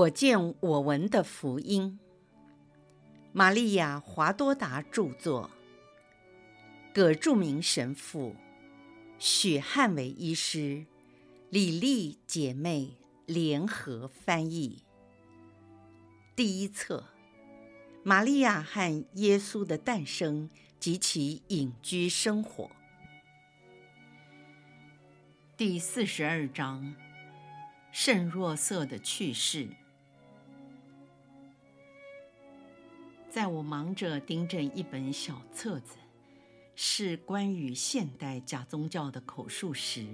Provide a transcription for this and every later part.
我见我闻的福音，玛利亚·华多达著作，葛著名神父，许汉伟医师，李丽姐妹。联合翻译。第一册：玛利亚和耶稣的诞生及其隐居生活。第四十二章：圣若瑟的去世。在我忙着订正一本小册子，是关于现代假宗教的口述时，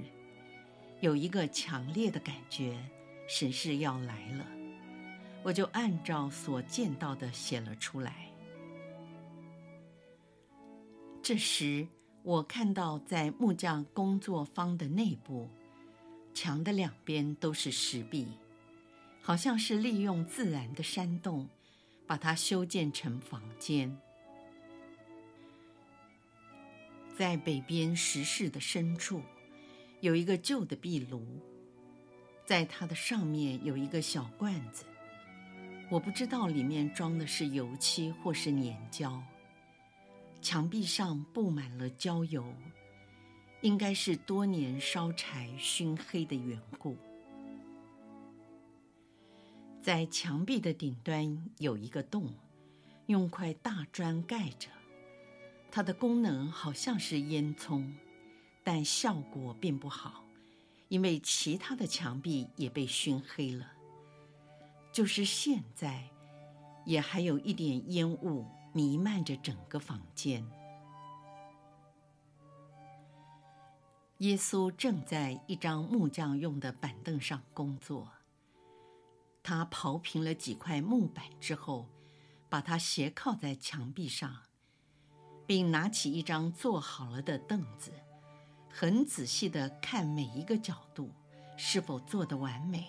有一个强烈的感觉，神是要来了，我就按照所见到的写了出来。这时，我看到在木匠工作坊的内部，墙的两边都是石壁，好像是利用自然的山洞。把它修建成房间，在北边石室的深处，有一个旧的壁炉，在它的上面有一个小罐子，我不知道里面装的是油漆或是粘胶。墙壁上布满了焦油，应该是多年烧柴熏黑的缘故。在墙壁的顶端有一个洞，用块大砖盖着。它的功能好像是烟囱，但效果并不好，因为其他的墙壁也被熏黑了。就是现在，也还有一点烟雾弥漫着整个房间。耶稣正在一张木匠用的板凳上工作。他刨平了几块木板之后，把它斜靠在墙壁上，并拿起一张做好了的凳子，很仔细地看每一个角度是否做得完美。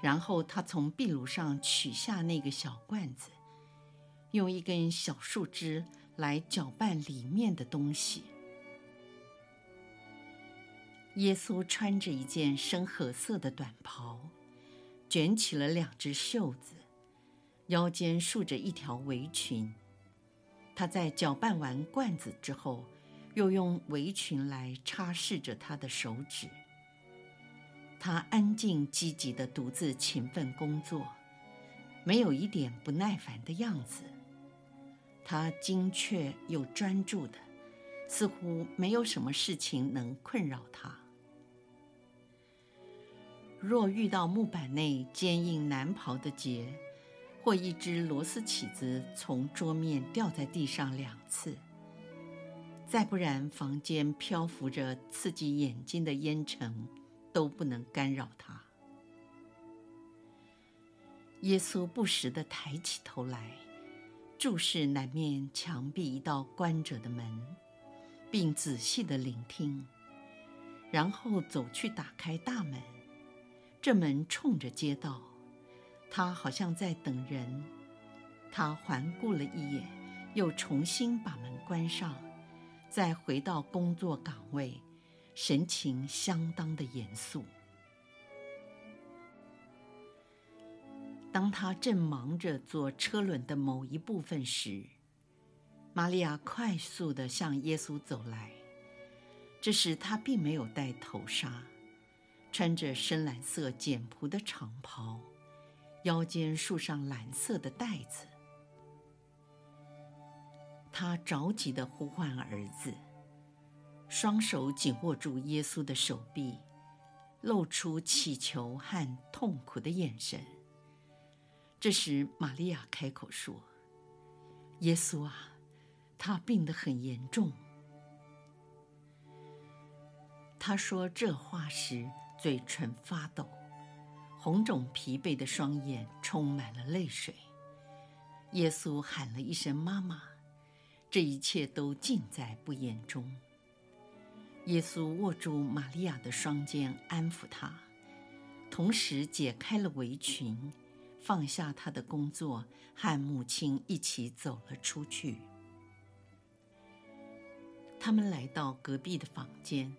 然后他从壁炉上取下那个小罐子，用一根小树枝来搅拌里面的东西。耶稣穿着一件深褐色的短袍。卷起了两只袖子，腰间束着一条围裙。他在搅拌完罐子之后，又用围裙来擦拭着他的手指。他安静积极地独自勤奋工作，没有一点不耐烦的样子。他精确又专注的，似乎没有什么事情能困扰他。若遇到木板内坚硬难刨的结，或一只螺丝起子从桌面掉在地上两次，再不然房间漂浮着刺激眼睛的烟尘，都不能干扰他。耶稣不时地抬起头来，注视南面墙壁一道关着的门，并仔细地聆听，然后走去打开大门。这门冲着街道，他好像在等人。他环顾了一眼，又重新把门关上，再回到工作岗位，神情相当的严肃。当他正忙着做车轮的某一部分时，玛利亚快速地向耶稣走来。这时他并没有戴头纱。穿着深蓝色简朴的长袍，腰间束上蓝色的带子。他着急地呼唤儿子，双手紧握住耶稣的手臂，露出乞求和痛苦的眼神。这时，玛利亚开口说：“耶稣啊，他病得很严重。”他说这话时，嘴唇发抖，红肿疲惫的双眼充满了泪水。耶稣喊了一声“妈妈”，这一切都尽在不言中。耶稣握住玛利亚的双肩，安抚她，同时解开了围裙，放下他的工作，和母亲一起走了出去。他们来到隔壁的房间。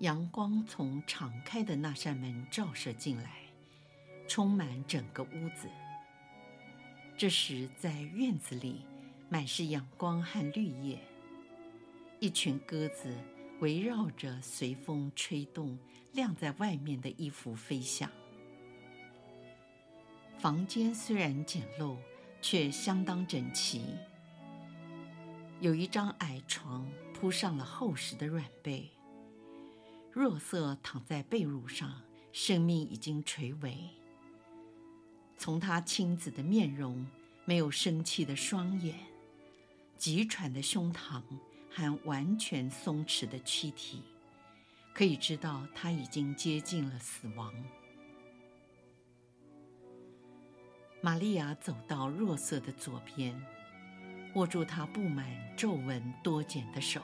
阳光从敞开的那扇门照射进来，充满整个屋子。这时，在院子里满是阳光和绿叶，一群鸽子围绕着随风吹动、晾在外面的衣服飞翔。房间虽然简陋，却相当整齐。有一张矮床，铺上了厚实的软被。若瑟躺在被褥上，生命已经垂危。从他青紫的面容、没有生气的双眼、急喘的胸膛和完全松弛的躯体，可以知道他已经接近了死亡。玛利亚走到若瑟的左边，握住他布满皱纹多茧的手。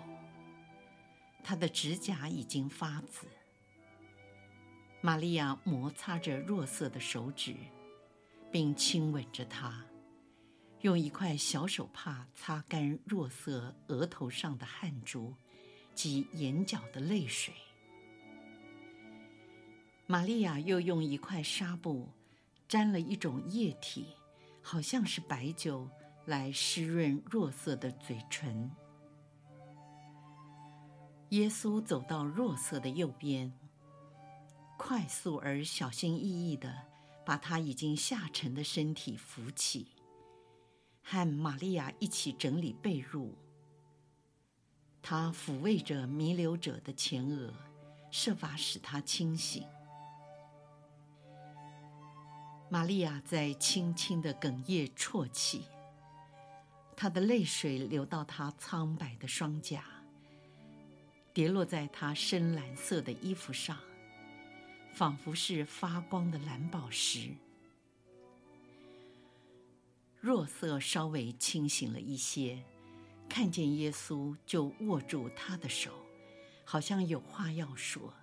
他的指甲已经发紫。玛利亚摩擦着若瑟的手指，并亲吻着他，用一块小手帕擦干若瑟额头上的汗珠及眼角的泪水。玛利亚又用一块纱布。沾了一种液体，好像是白酒，来湿润若瑟的嘴唇。耶稣走到若瑟的右边，快速而小心翼翼地把他已经下沉的身体扶起，和玛利亚一起整理被褥。他抚慰着弥留者的前额，设法使他清醒。玛利亚在轻轻的哽咽啜泣，她的泪水流到她苍白的双颊，跌落在他深蓝色的衣服上，仿佛是发光的蓝宝石。若瑟稍微清醒了一些，看见耶稣就握住他的手，好像有话要说，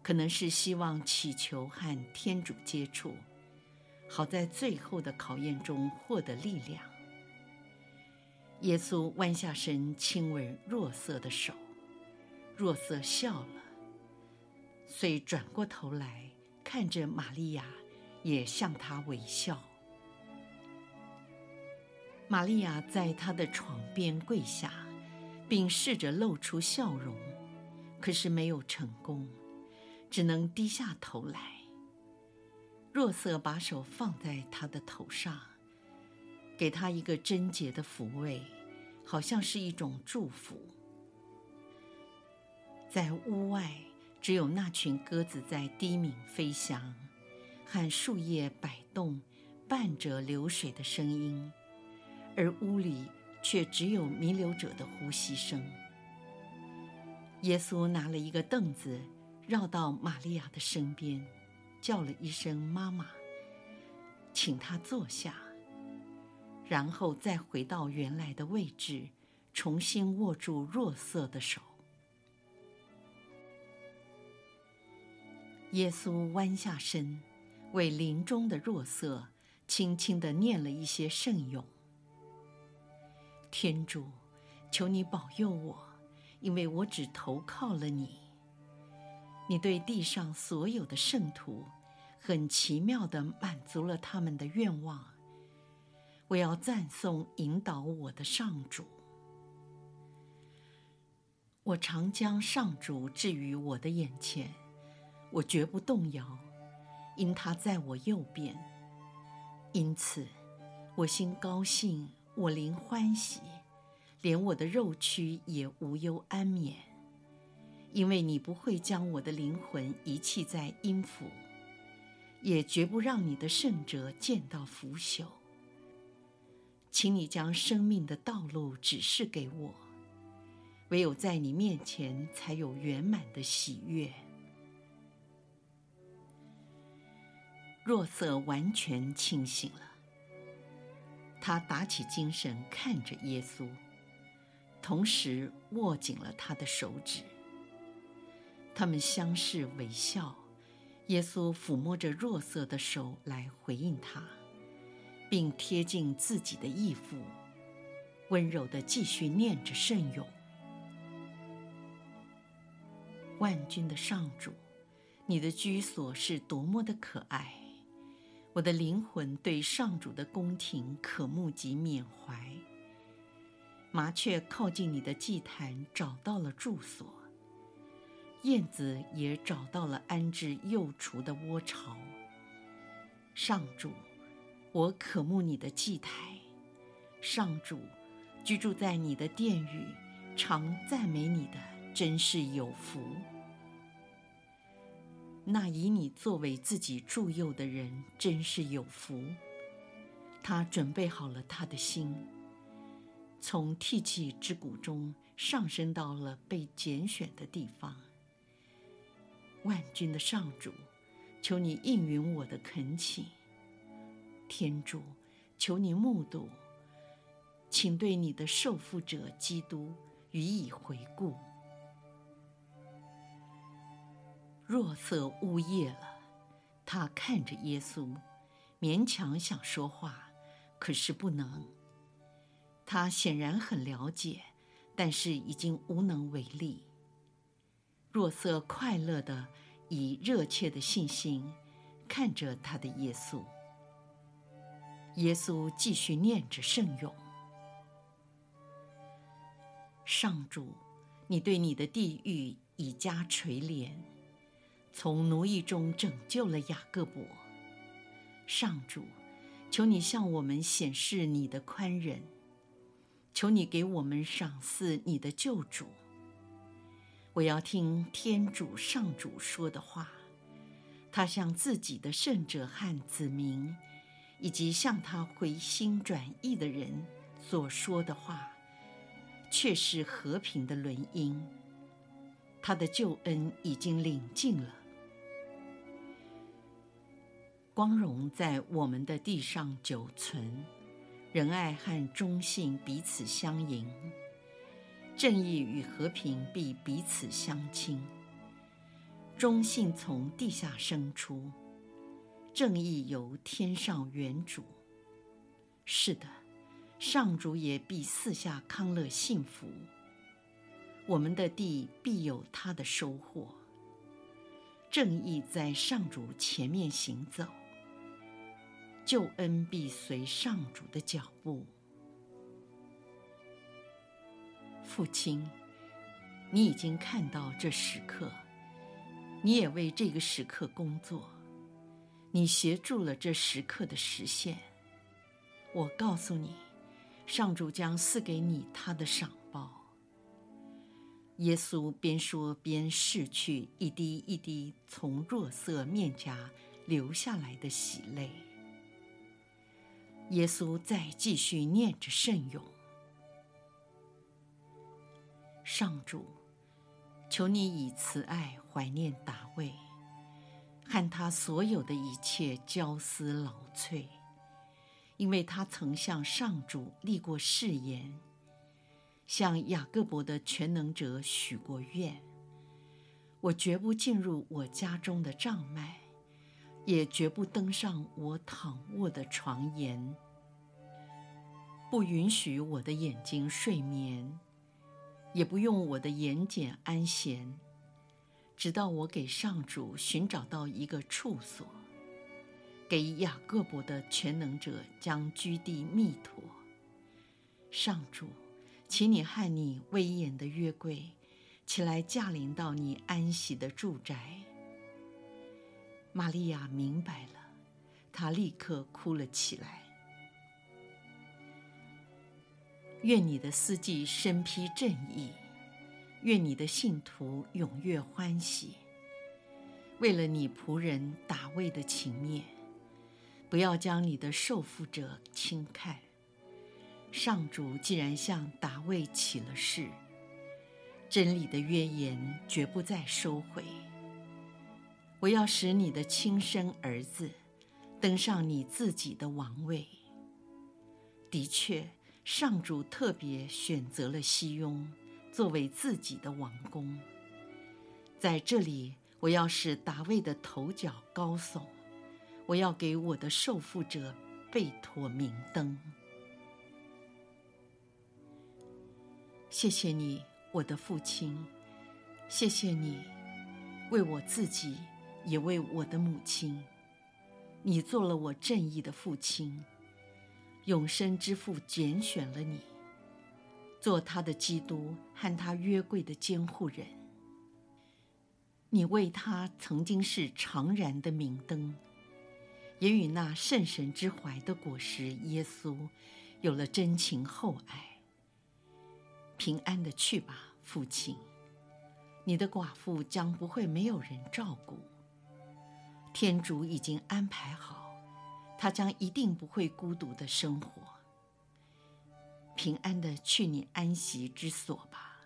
可能是希望祈求和天主接触。好在最后的考验中获得力量。耶稣弯下身亲吻若瑟的手，若瑟笑了，遂转过头来看着玛利亚，也向她微笑。玛利亚在他的床边跪下，并试着露出笑容，可是没有成功，只能低下头来。若瑟把手放在他的头上，给他一个贞洁的抚慰，好像是一种祝福。在屋外，只有那群鸽子在低鸣飞翔，和树叶摆动、伴着流水的声音，而屋里却只有弥留者的呼吸声。耶稣拿了一个凳子，绕到玛利亚的身边。叫了一声“妈妈”，请她坐下，然后再回到原来的位置，重新握住若瑟的手。耶稣弯下身，为临终的若瑟轻轻地念了一些圣咏：“天主，求你保佑我，因为我只投靠了你。你对地上所有的圣徒。”很奇妙地满足了他们的愿望。我要赞颂引导我的上主。我常将上主置于我的眼前，我绝不动摇，因他在我右边。因此，我心高兴，我灵欢喜，连我的肉躯也无忧安眠，因为你不会将我的灵魂遗弃在阴府。也绝不让你的圣者见到腐朽。请你将生命的道路指示给我，唯有在你面前才有圆满的喜悦。若瑟完全清醒了，他打起精神看着耶稣，同时握紧了他的手指。他们相视微笑。耶稣抚摸着若瑟的手来回应他，并贴近自己的义父，温柔地继续念着圣咏：“万军的上主，你的居所是多么的可爱！我的灵魂对上主的宫廷渴慕及缅怀。麻雀靠近你的祭坛，找到了住所；燕子也找到了安置幼雏的窝巢。上主，我渴慕你的祭台。上主，居住在你的殿宇，常赞美你的，真是有福。那以你作为自己助佑的人，真是有福。他准备好了他的心，从涕泣之谷中上升到了被拣选的地方。万军的上主，求你应允我的恳请。天主，求你目睹，请对你的受傅者基督予以回顾。若瑟呜咽了，他看着耶稣，勉强想说话，可是不能。他显然很了解，但是已经无能为力。若瑟快乐的以热切的信心看着他的耶稣。耶稣继续念着圣咏：上主，你对你的地狱以加垂怜。从奴役中拯救了雅各伯。上主，求你向我们显示你的宽仁，求你给我们赏赐你的救主。我要听天主上主说的话，他向自己的圣者和子民，以及向他回心转意的人所说的话，却是和平的纶音。他的救恩已经临近了。光荣在我们的地上久存，仁爱和忠信彼此相迎，正义与和平必彼此相亲。忠信从地下生出，正义由天上远瞩。是的，上主也必四下康乐幸福，我们的地必有他的收获。正义在上主前面行走。救恩必随上主的脚步。父亲，你已经看到这时刻，你也为这个时刻工作，你协助了这时刻的实现。我告诉你，上主将赐给你他的赏报。耶稣边说边拭去一滴一滴从若瑟面颊流下来的喜泪。耶稣再继续念着圣咏：上主，求你以慈爱怀念达味，和他所有的一切焦丝劳瘁，因为他曾向上主立过誓言，向雅各伯的全能者许过愿：我绝不进入我家中的帐幔。也绝不登上我躺卧的床沿，不允许我的眼睛睡眠，也不用我的眼睑安闲，直到我给上主寻找到一个处所，给雅各伯的全能者将居地密妥。上主，请你和你威严的约柜起来驾临到你安息的住宅。玛利亚明白了，她立刻哭了起来。愿你的司祭身披正义，愿你的信徒踊跃欢喜。为了你仆人达卫的情面，不要将你的受缚者轻看。上主既然向达卫起了誓，真理的约言绝不再收回。我要使你的亲生儿子登上你自己的王位。的确，上主特别选择了西雍作为自己的王宫。在这里，我要使达味的头角高耸，我要给我的受缚者备妥明灯。谢谢你，我的父亲，谢谢你为我自己。也为我的母亲，你做了我正义的父亲，永生之父拣选了你，做他的基督和他约柜的监护人。你为他曾经是常燃的明灯，也与那圣神之怀的果实耶稣有了真情厚爱。平安的去吧，父亲，你的寡妇将不会没有人照顾。天主已经安排好，他将一定不会孤独的生活。平安的去你安息之所吧。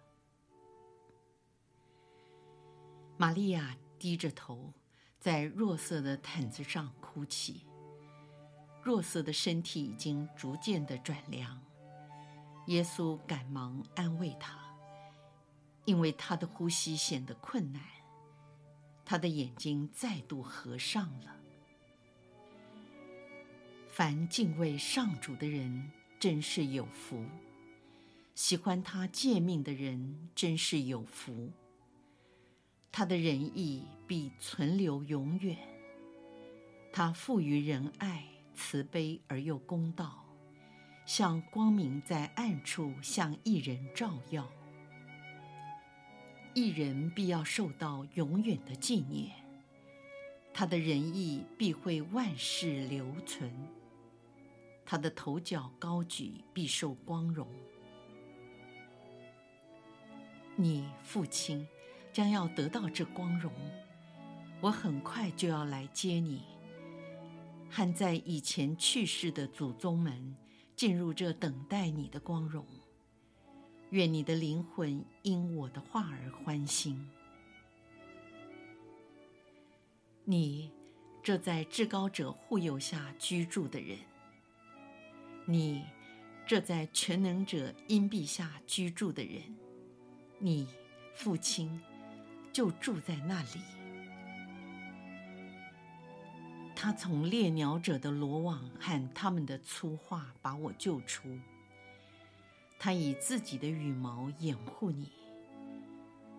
玛利亚低着头，在弱色的毯子上哭泣。弱色的身体已经逐渐的转凉，耶稣赶忙安慰他，因为他的呼吸显得困难，他的眼睛再度合上了。凡敬畏上主的人，真是有福；喜欢他诫命的人，真是有福。他的仁义必存留永远，他富于仁爱、慈悲而又公道，像光明在暗处向一人照耀。一人必要受到永远的纪念，他的仁义必会万世留存，他的头角高举必受光荣。你父亲。将要得到这光荣，我很快就要来接你，和在以前去世的祖宗们进入这等待你的光荣。愿你的灵魂因我的话而欢欣。你这在至高者护佑下居住的人，你这在全能者荫庇下居住的人，你父亲。就住在那里。他从猎鸟者的罗网和他们的粗话把我救出。他以自己的羽毛掩护你，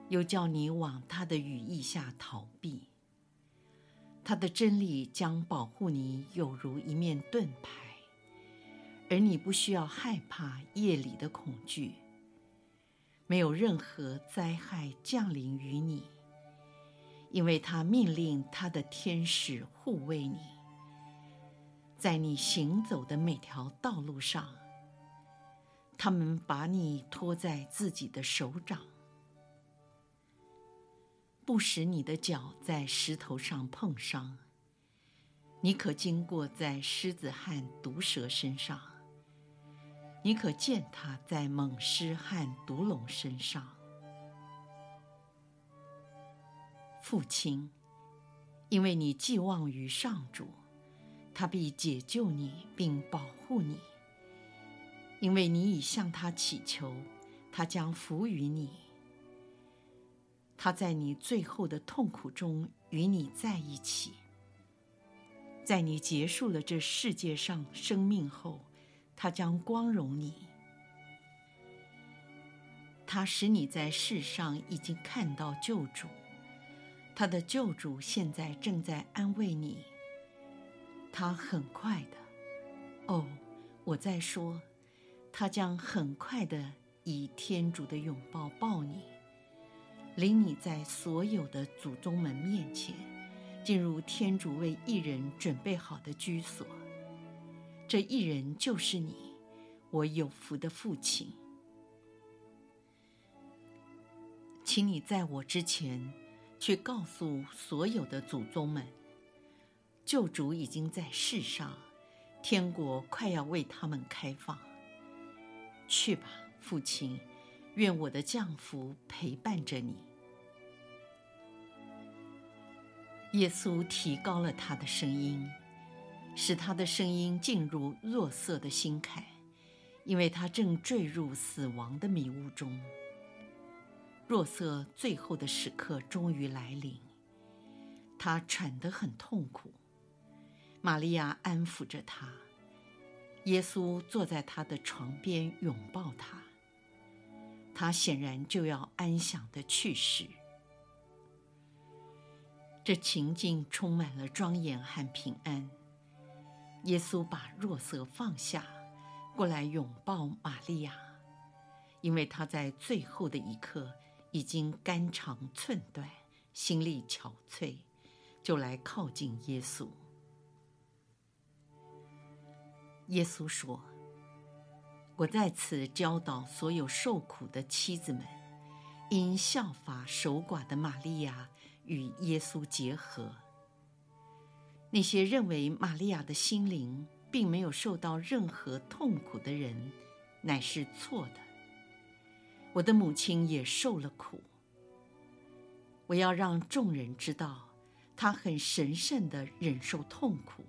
又叫你往他的羽翼下逃避。他的真理将保护你，有如一面盾牌，而你不需要害怕夜里的恐惧。没有任何灾害降临于你，因为他命令他的天使护卫你，在你行走的每条道路上，他们把你托在自己的手掌，不使你的脚在石头上碰伤。你可经过在狮子和毒蛇身上。你可践踏在猛狮和毒龙身上，父亲，因为你寄望于上主，他必解救你并保护你。因为你已向他祈求，他将扶与你。他在你最后的痛苦中与你在一起，在你结束了这世界上生命后。他将光荣你，他使你在世上已经看到救主，他的救主现在正在安慰你。他很快的，哦，我在说，他将很快的以天主的拥抱抱你，领你在所有的祖宗们面前，进入天主为一人准备好的居所。这一人就是你，我有福的父亲。请你在我之前，去告诉所有的祖宗们，救主已经在世上，天国快要为他们开放。去吧，父亲，愿我的降福陪伴着你。耶稣提高了他的声音。使他的声音进入若瑟的心坎，因为他正坠入死亡的迷雾中。若瑟最后的时刻终于来临，他喘得很痛苦。玛利亚安抚着他，耶稣坐在他的床边拥抱他。他显然就要安详的去世。这情境充满了庄严和平安。耶稣把若瑟放下，过来拥抱玛利亚，因为他在最后的一刻已经肝肠寸断，心力憔悴，就来靠近耶稣。耶稣说：“我在此教导所有受苦的妻子们，应效法守寡的玛利亚与耶稣结合。”那些认为玛利亚的心灵并没有受到任何痛苦的人，乃是错的。我的母亲也受了苦。我要让众人知道，她很神圣地忍受痛苦，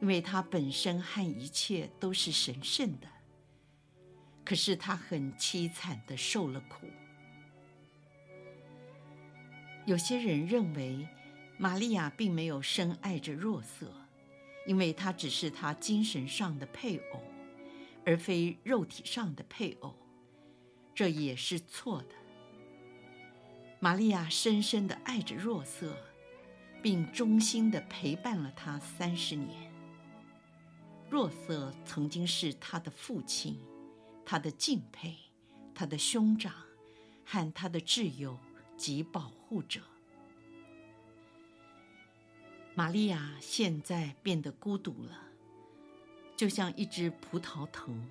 因为他本身和一切都是神圣的。可是他很凄惨地受了苦。有些人认为，玛利亚并没有深爱着若瑟，因为他只是他精神上的配偶，而非肉体上的配偶。这也是错的。玛利亚深深地爱着若瑟，并忠心地陪伴了他三十年。若瑟曾经是他的父亲，他的敬佩，他的兄长，和他的挚友及保护者。玛利亚现在变得孤独了，就像一只葡萄藤，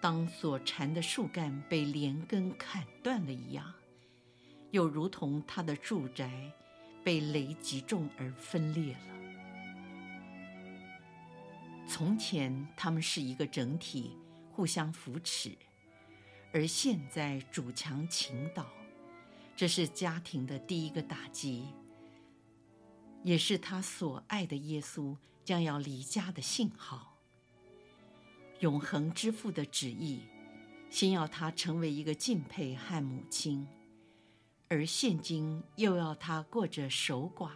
当所缠的树干被连根砍断了一样，又如同她的住宅被雷击中而分裂了。从前他们是一个整体，互相扶持，而现在主强倾倒，这是家庭的第一个打击。也是他所爱的耶稣将要离家的信号。永恒之父的旨意，先要他成为一个敬佩和母亲，而现今又要他过着守寡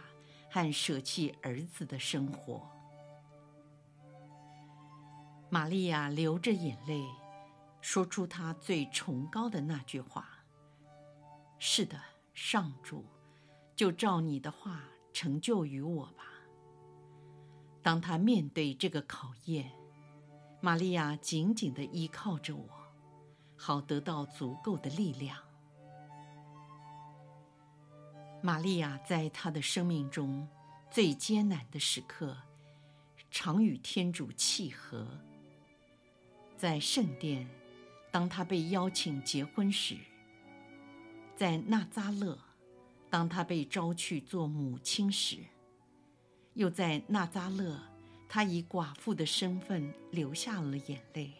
和舍弃儿子的生活。玛利亚流着眼泪，说出她最崇高的那句话：“是的，上主，就照你的话。”成就于我吧。当他面对这个考验，玛利亚紧紧地依靠着我，好得到足够的力量。玛利亚在她的生命中最艰难的时刻，常与天主契合。在圣殿，当他被邀请结婚时，在纳扎勒。当他被召去做母亲时，又在纳扎勒，他以寡妇的身份流下了眼泪；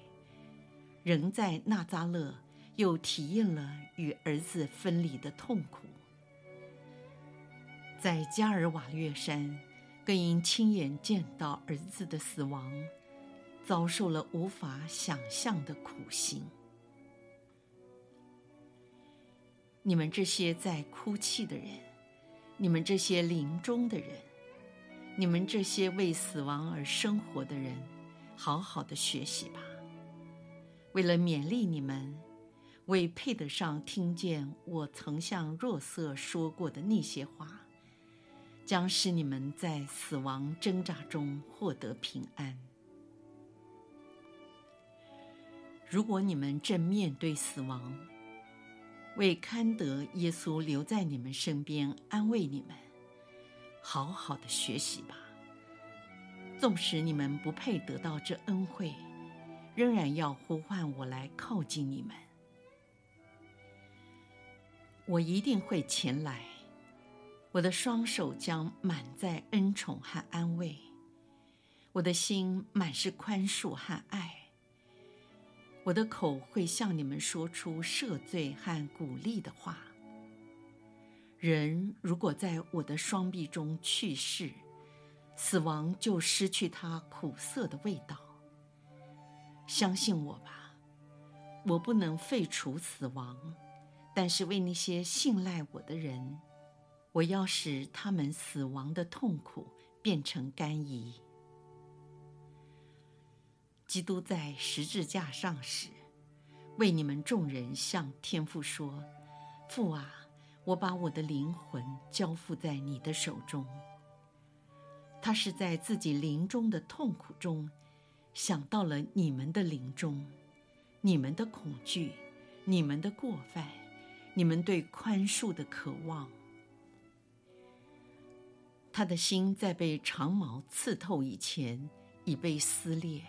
仍在纳扎勒，又体验了与儿子分离的痛苦。在加尔瓦略山，更因亲眼见到儿子的死亡，遭受了无法想象的苦刑。你们这些在哭泣的人，你们这些临终的人，你们这些为死亡而生活的人，好好的学习吧。为了勉励你们，为配得上听见我曾向若瑟说过的那些话，将使你们在死亡挣扎中获得平安。如果你们正面对死亡，为堪得耶稣留在你们身边安慰你们，好好的学习吧。纵使你们不配得到这恩惠，仍然要呼唤我来靠近你们。我一定会前来，我的双手将满载恩宠和安慰，我的心满是宽恕和爱。我的口会向你们说出赦罪和鼓励的话。人如果在我的双臂中去世，死亡就失去它苦涩的味道。相信我吧，我不能废除死亡，但是为那些信赖我的人，我要使他们死亡的痛苦变成甘饴。基督在十字架上时，为你们众人向天父说：“父啊，我把我的灵魂交付在你的手中。”他是在自己临终的痛苦中，想到了你们的临终，你们的恐惧，你们的过犯，你们对宽恕的渴望。他的心在被长矛刺透以前已被撕裂，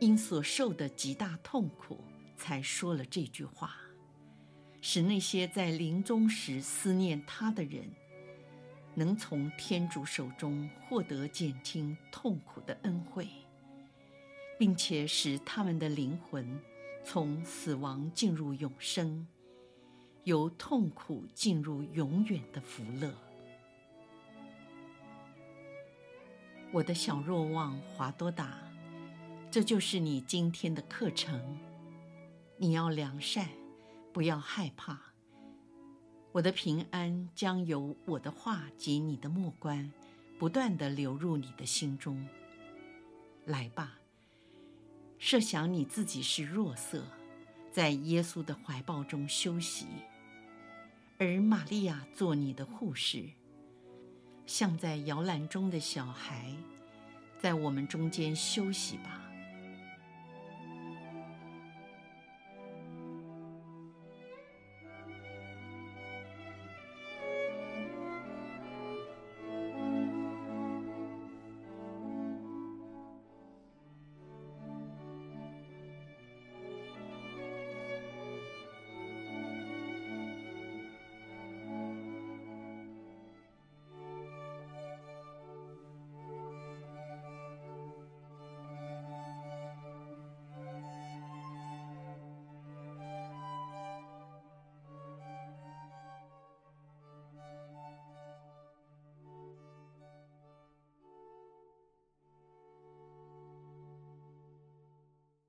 因所受的极大痛苦，才说了这句话，使那些在临终时思念他的人，能从天主手中获得减轻痛苦的恩惠，并且使他们的灵魂从死亡进入永生，由痛苦进入永远的福乐。我的小若望华多达，这就是你今天的课程。你要良善，不要害怕。我的平安将由我的话及你的目光，不断地流入你的心中。来吧，设想你自己是弱色，在耶稣的怀抱中休息，而玛利亚做你的护士。像在摇篮中的小孩，在我们中间休息吧。